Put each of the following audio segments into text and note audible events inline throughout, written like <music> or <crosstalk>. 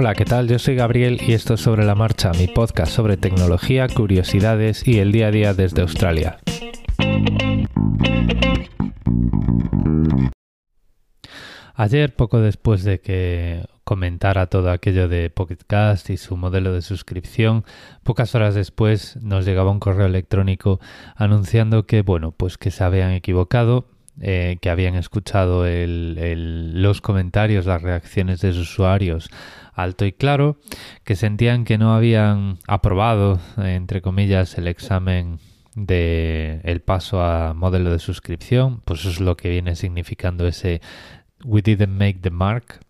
Hola, ¿qué tal? Yo soy Gabriel y esto es Sobre la Marcha, mi podcast sobre tecnología, curiosidades y el día a día desde Australia. Ayer, poco después de que comentara todo aquello de Pocket Cast y su modelo de suscripción, pocas horas después nos llegaba un correo electrónico anunciando que, bueno, pues que se habían equivocado eh, que habían escuchado los comentarios, las reacciones de sus usuarios alto y claro, que sentían que no habían aprobado, entre comillas, el examen de el paso a modelo de suscripción, pues eso es lo que viene significando ese we didn't make the mark.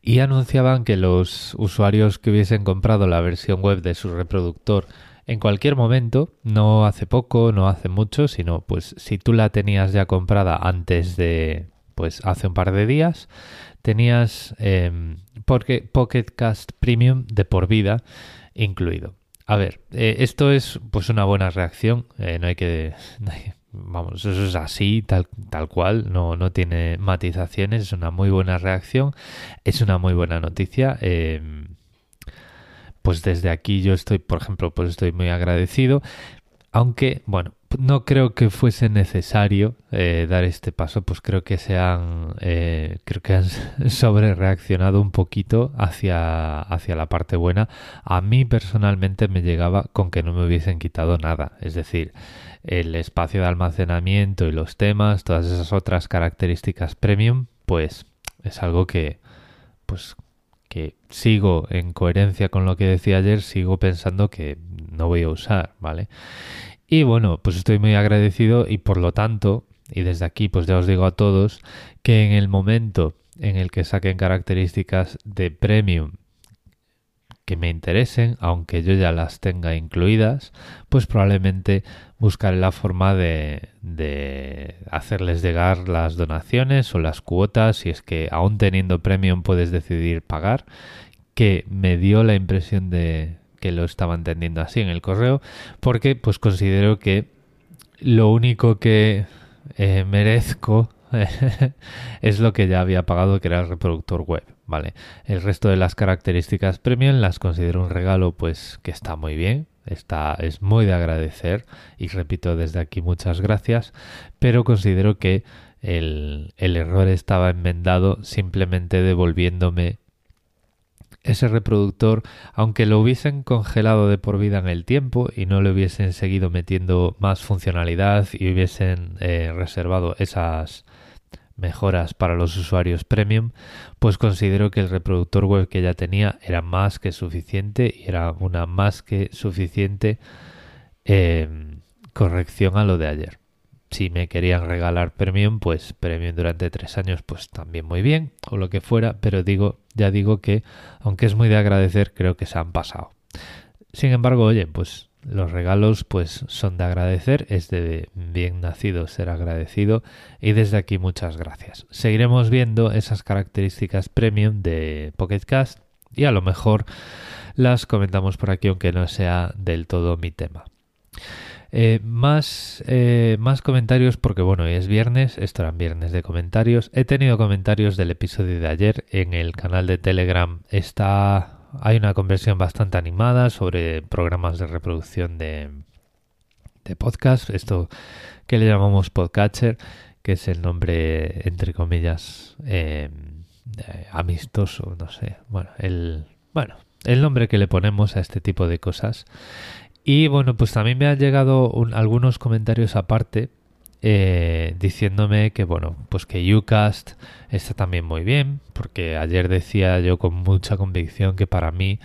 Y anunciaban que los usuarios que hubiesen comprado la versión web de su reproductor en cualquier momento, no hace poco, no hace mucho, sino pues si tú la tenías ya comprada antes de, pues hace un par de días, tenías eh, Pocket Cast Premium de por vida incluido. A ver, eh, esto es pues una buena reacción, eh, no hay que... <laughs> vamos, eso es así, tal, tal cual, no, no tiene matizaciones, es una muy buena reacción, es una muy buena noticia. Eh, pues desde aquí yo estoy, por ejemplo, pues estoy muy agradecido. Aunque, bueno, no creo que fuese necesario eh, dar este paso, pues creo que se han, eh, creo que han <laughs> sobre reaccionado un poquito hacia, hacia la parte buena. A mí personalmente me llegaba con que no me hubiesen quitado nada, es decir, el espacio de almacenamiento y los temas, todas esas otras características premium, pues es algo que, pues que sigo en coherencia con lo que decía ayer, sigo pensando que no voy a usar, ¿vale? Y bueno, pues estoy muy agradecido y por lo tanto, y desde aquí pues ya os digo a todos, que en el momento en el que saquen características de premium que me interesen, aunque yo ya las tenga incluidas, pues probablemente buscaré la forma de, de, hacerles llegar las donaciones o las cuotas, si es que aún teniendo premium puedes decidir pagar, que me dio la impresión de que lo estaba entendiendo así en el correo, porque pues considero que lo único que eh, merezco <laughs> es lo que ya había pagado, que era el reproductor web, ¿vale? El resto de las características premium las considero un regalo, pues, que está muy bien, está, es muy de agradecer, y repito desde aquí muchas gracias, pero considero que el, el error estaba enmendado simplemente devolviéndome ese reproductor, aunque lo hubiesen congelado de por vida en el tiempo y no le hubiesen seguido metiendo más funcionalidad y hubiesen eh, reservado esas mejoras para los usuarios premium, pues considero que el reproductor web que ya tenía era más que suficiente y era una más que suficiente em, corrección a lo de ayer. Si me querían regalar premium, pues premium durante tres años, pues también muy bien, o lo que fuera, pero digo, ya digo que, aunque es muy de agradecer, creo que se han pasado. Sin embargo, oye, pues los regalos pues son de agradecer, es de bien nacido ser agradecido y desde aquí muchas gracias. Seguiremos viendo esas características premium de Pocket Cast y a lo mejor las comentamos por aquí aunque no sea del todo mi tema. Eh, más, eh, más comentarios porque bueno, hoy es viernes, esto eran viernes de comentarios. He tenido comentarios del episodio de ayer en el canal de Telegram. Está hay una conversión bastante animada sobre programas de reproducción de, de podcast, esto que le llamamos podcatcher, que es el nombre, entre comillas, em, amistoso, no sé, bueno, el, bueno, el nombre que le ponemos a este tipo de cosas. Y bueno, pues también me han llegado algunos comentarios aparte eh, diciéndome que bueno, pues que Ucast está también muy bien, porque ayer decía yo con mucha convicción que para mí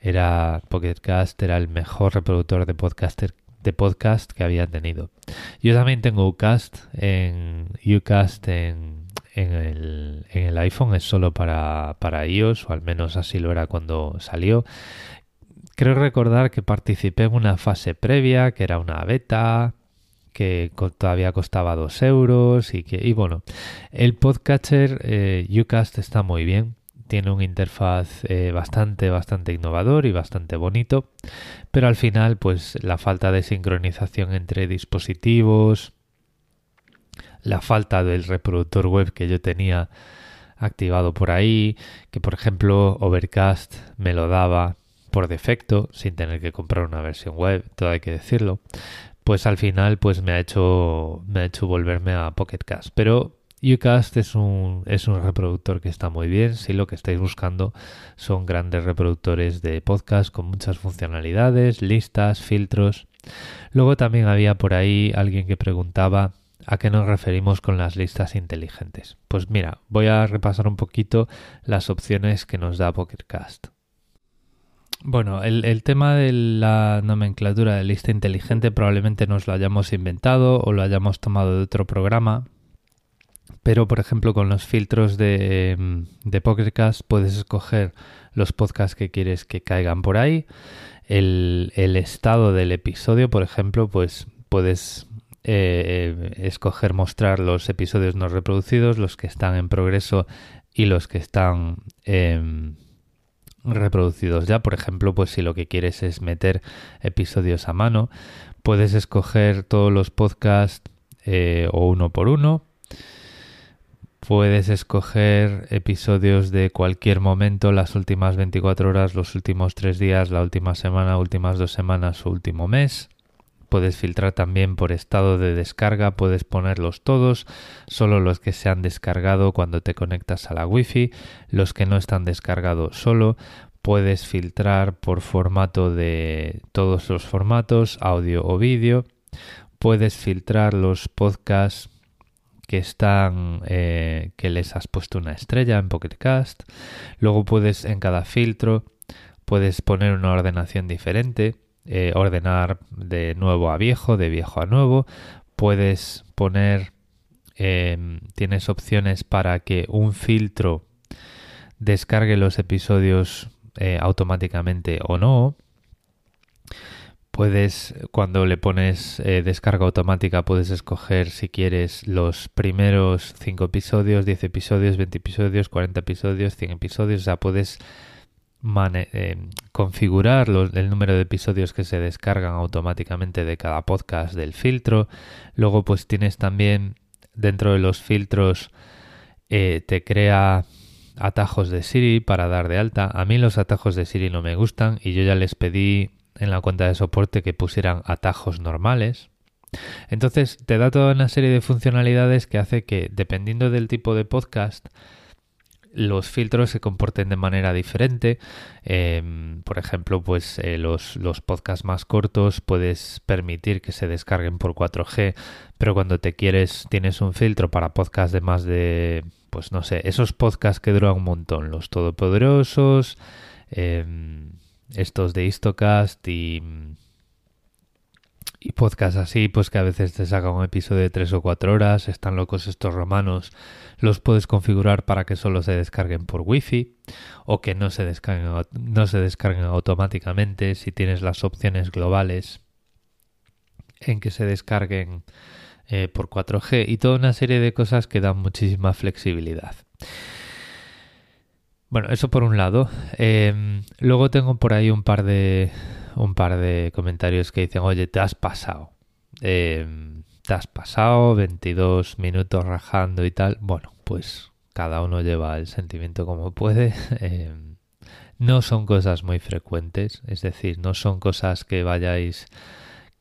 era Pocketcast era el mejor reproductor de podcaster de podcast que había tenido. Yo también tengo Ucast en Ucast en, en, el, en el iPhone, es solo para, para iOS, o al menos así lo era cuando salió. Creo recordar que participé en una fase previa, que era una beta, que todavía costaba 2 euros y que y bueno el podcatcher eh, Ucast está muy bien. Tiene una interfaz eh, bastante bastante innovador y bastante bonito pero al final pues la falta de sincronización entre dispositivos la falta del reproductor web que yo tenía activado por ahí, que por ejemplo Overcast me lo daba por defecto, sin tener que comprar una versión web, todo hay que decirlo, pues al final pues me ha hecho me ha hecho volverme a Pocket Cast. Pero Ucast es un, es un reproductor que está muy bien si lo que estáis buscando son grandes reproductores de podcast con muchas funcionalidades, listas, filtros. Luego también había por ahí alguien que preguntaba a qué nos referimos con las listas inteligentes. Pues mira, voy a repasar un poquito las opciones que nos da Pocketcast. Bueno, el, el, tema de la nomenclatura de lista inteligente probablemente nos lo hayamos inventado o lo hayamos tomado de otro programa, pero por ejemplo con los filtros de, de Pocketcast puedes escoger los podcasts que quieres que caigan por ahí. El, el estado del episodio, por ejemplo, pues puedes eh, escoger mostrar los episodios no reproducidos, los que están en progreso y los que están eh, reproducidos ya. Por ejemplo, pues si lo que quieres es meter episodios a mano, puedes escoger todos los podcasts eh, o uno por uno Puedes escoger episodios de cualquier momento, las últimas 24 horas, los últimos 3 días, la última semana, últimas dos semanas o último mes. Puedes filtrar también por estado de descarga, puedes ponerlos todos, solo los que se han descargado cuando te conectas a la wifi, los que no están descargados solo. Puedes filtrar por formato de todos los formatos, audio o vídeo. Puedes filtrar los podcasts que están eh, que les has puesto una estrella en Pocket Cast. Luego puedes en cada filtro puedes poner una ordenación diferente, eh, ordenar de nuevo a viejo, de viejo a nuevo. Puedes poner em, tienes opciones para que un filtro descargue los episodios eh, automáticamente o no. Puedes, cuando le pones eh, descarga automática, puedes escoger si quieres los primeros 5 episodios, 10 episodios, 20 episodios, 40 episodios, 100 episodios. O sea, puedes eh, configurar el número de episodios que se descargan automáticamente de cada podcast del filtro. Luego, pues tienes también dentro de los filtros, eh, te crea atajos de Siri para dar de alta. A mí los atajos de Siri no me gustan y yo ya les pedí en la cuenta de soporte que pusieran atajos normales. Entonces te da toda una serie de funcionalidades que hace que, dependiendo del tipo de podcast, los filtros se comporten de manera diferente. Em, por ejemplo, pues eh, los, los, podcasts más cortos puedes permitir que se descarguen por 4G, pero cuando te quieres, tienes un filtro para podcasts de más de, pues no sé, esos podcasts que duran un montón, los todopoderosos. Em, estos de Histocast y, y podcast así, pues que a veces te saca un episodio de 3 o 4 horas, están locos estos romanos, los puedes configurar para que solo se descarguen por wifi o que no se descarguen, no se descarguen automáticamente si tienes las opciones globales en que se descarguen eh, por 4G y toda una serie de cosas que dan muchísima flexibilidad. Bueno, eso por un lado. Em, luego tengo por ahí un par de un par de comentarios que dicen, oye, te has pasado. Em, te has pasado 22 minutos rajando y tal. Bueno, pues cada uno lleva el sentimiento como puede. <laughs> Em, no son cosas muy frecuentes, es decir, no son cosas que vayáis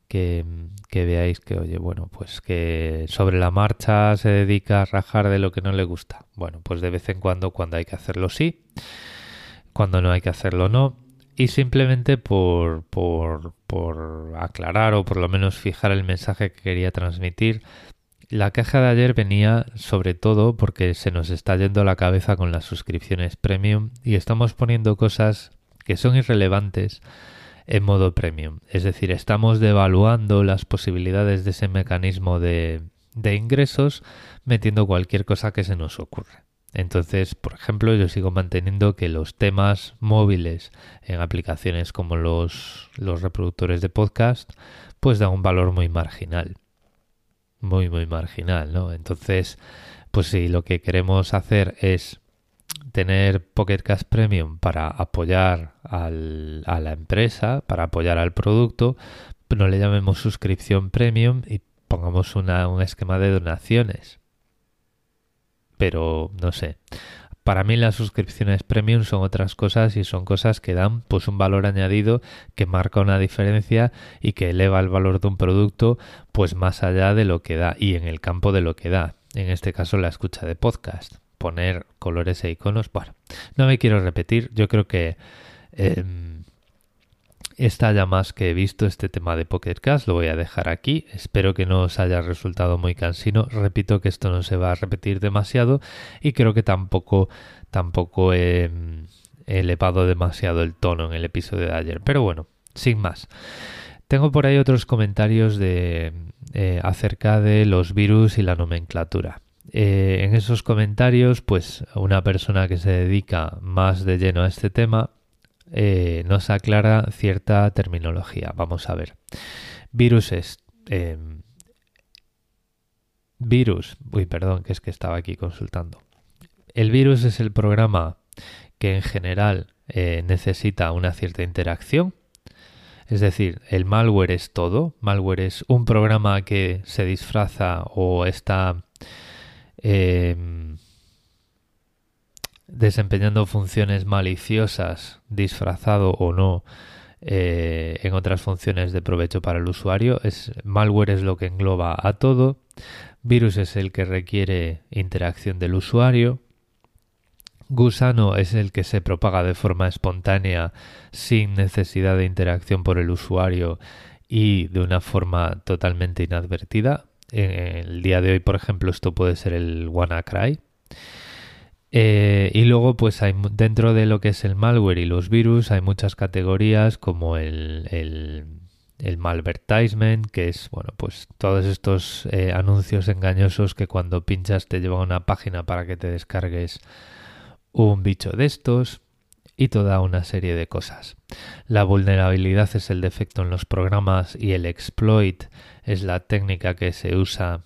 que, que, veáis que, oye, bueno, pues que sobre la marcha se dedica a rajar de lo que no le gusta. Bueno, pues de vez en cuando, cuando hay que hacerlo sí, cuando no hay que hacerlo no. Y simplemente por, por, por aclarar o por lo menos fijar el mensaje que quería transmitir, la caja de ayer venía sobre todo porque se nos está yendo la cabeza con las suscripciones premium y estamos poniendo cosas que son irrelevantes en modo premium. Es decir, estamos devaluando las posibilidades de ese mecanismo de, de ingresos metiendo cualquier cosa que se nos ocurre. Entonces, por ejemplo, yo sigo manteniendo que los temas móviles en aplicaciones como los, los reproductores de podcast, pues dan un valor muy marginal. Muy, muy marginal, ¿no? Entonces, pues si lo que queremos hacer es tener Pocket Cash Premium para apoyar a la empresa, para apoyar al producto, no le llamemos suscripción premium y pongamos una, un esquema de donaciones. Pero no sé, para mí las suscripciones premium son otras cosas y son cosas que dan pues un valor añadido que marca una diferencia y que eleva el valor de un producto pues más allá de lo que da y en el campo de lo que da. En este caso la escucha de podcast. Poner colores e iconos. Bueno, no me quiero repetir. Yo creo que em, está ya más que visto este tema de Pocket lo voy a dejar aquí. Espero que no os haya resultado muy cansino. Repito que esto no se va a repetir demasiado y creo que tampoco, tampoco he, elevado demasiado el tono en el episodio de ayer. Pero bueno, sin más. Tengo por ahí otros comentarios de, eh, acerca de los virus y la nomenclatura. Eh, en esos comentarios, pues una persona que se dedica más de lleno a este tema eh, nos aclara cierta terminología. Vamos a ver. Virus es... Em, virus. Uy, perdón, que es que estaba aquí consultando. El virus es el programa que en general eh, necesita una cierta interacción. Es decir, el malware es todo. Malware es un programa que se disfraza o está em, desempeñando funciones maliciosas, disfrazado o no, eh, en otras funciones de provecho para el usuario. Es, malware es lo que engloba a todo. Virus es el que requiere interacción del usuario. Gusano es el que se propaga de forma espontánea sin necesidad de interacción por el usuario y de una forma totalmente inadvertida. En el día de hoy, por ejemplo, esto puede ser el WannaCry. Eh, y luego, pues hay dentro de lo que es el malware y los virus, hay muchas categorías como el, el, el malvertisement, que es, bueno, pues todos estos eh, anuncios engañosos que cuando pinchas te llevan a una página para que te descargues un bicho de estos y toda una serie de cosas. La vulnerabilidad es el defecto en los programas y el exploit es la técnica que se usa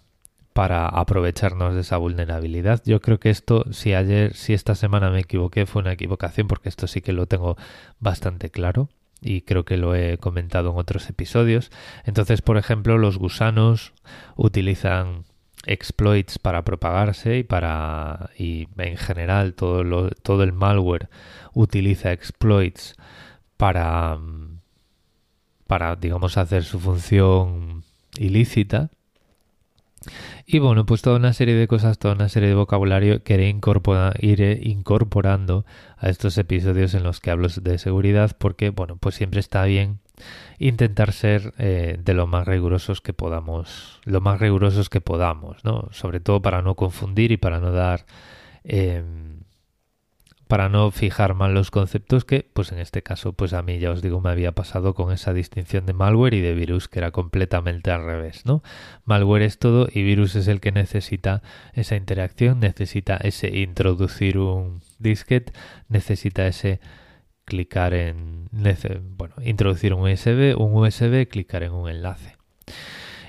para aprovecharnos de esa vulnerabilidad. Yo creo que esto, si ayer, si esta semana me equivoqué, fue una equivocación porque esto sí que lo tengo bastante claro y creo que lo he comentado en otros episodios. Entonces, por ejemplo, los gusanos utilizan exploits para propagarse y para y en general todo lo, todo el malware utiliza exploits para para digamos hacer su función ilícita y bueno, pues toda una serie de cosas, toda una serie de vocabulario que iré, incorporando a estos episodios en los que hablo de seguridad porque, bueno, pues siempre está bien intentar ser eh, de lo más rigurosos que podamos, lo más rigurosos que podamos, ¿no? Sobre todo para no confundir y para no dar... Em, para no fijar mal los conceptos que, pues en este caso, pues a mí ya os digo, me había pasado con esa distinción de malware y de virus que era completamente al revés, ¿no? Malware es todo y virus es el que necesita esa interacción, necesita ese introducir un disquete, necesita ese clicar en, bueno, introducir un USB, un USB, clicar en un enlace.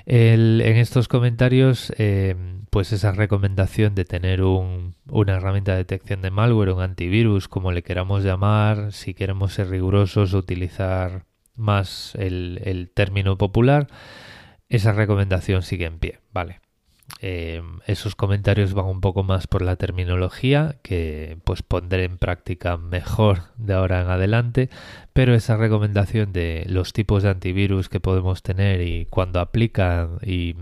en estos comentarios eh, pues esa recomendación de tener un, una herramienta de detección de malware, un antivirus, como le queramos llamar, si queremos ser rigurosos, utilizar más el, el término popular, esa recomendación sigue en pie, ¿vale? Eh, esos comentarios van un poco más por la terminología que pues pondré en práctica mejor de ahora en adelante pero esa recomendación de los tipos de antivirus que podemos tener y cuando aplican y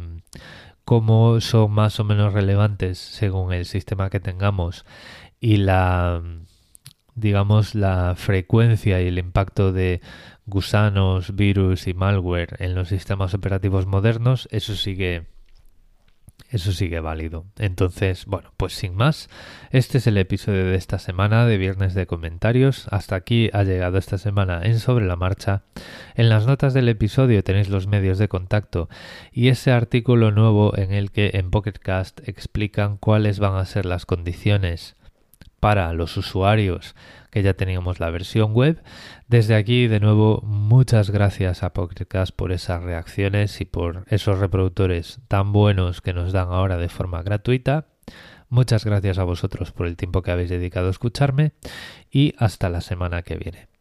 cómo son más o menos relevantes según el sistema que tengamos y la digamos la frecuencia y el impacto de gusanos, virus y malware en los sistemas operativos modernos, eso sigue eso sigue válido. Entonces, bueno, pues sin más, este es el episodio de esta semana de Viernes de Comentarios. Hasta aquí ha llegado esta semana en Sobre la Marcha. En las notas del episodio tenéis los medios de contacto y ese artículo nuevo en el que en Pocketcast explican cuáles van a ser las condiciones para los usuarios que ya teníamos la versión web. Desde aquí, de nuevo, muchas gracias a Pocketcast por esas reacciones y por esos reproductores tan buenos que nos dan ahora de forma gratuita. Muchas gracias a vosotros por el tiempo que habéis dedicado a escucharme y hasta la semana que viene.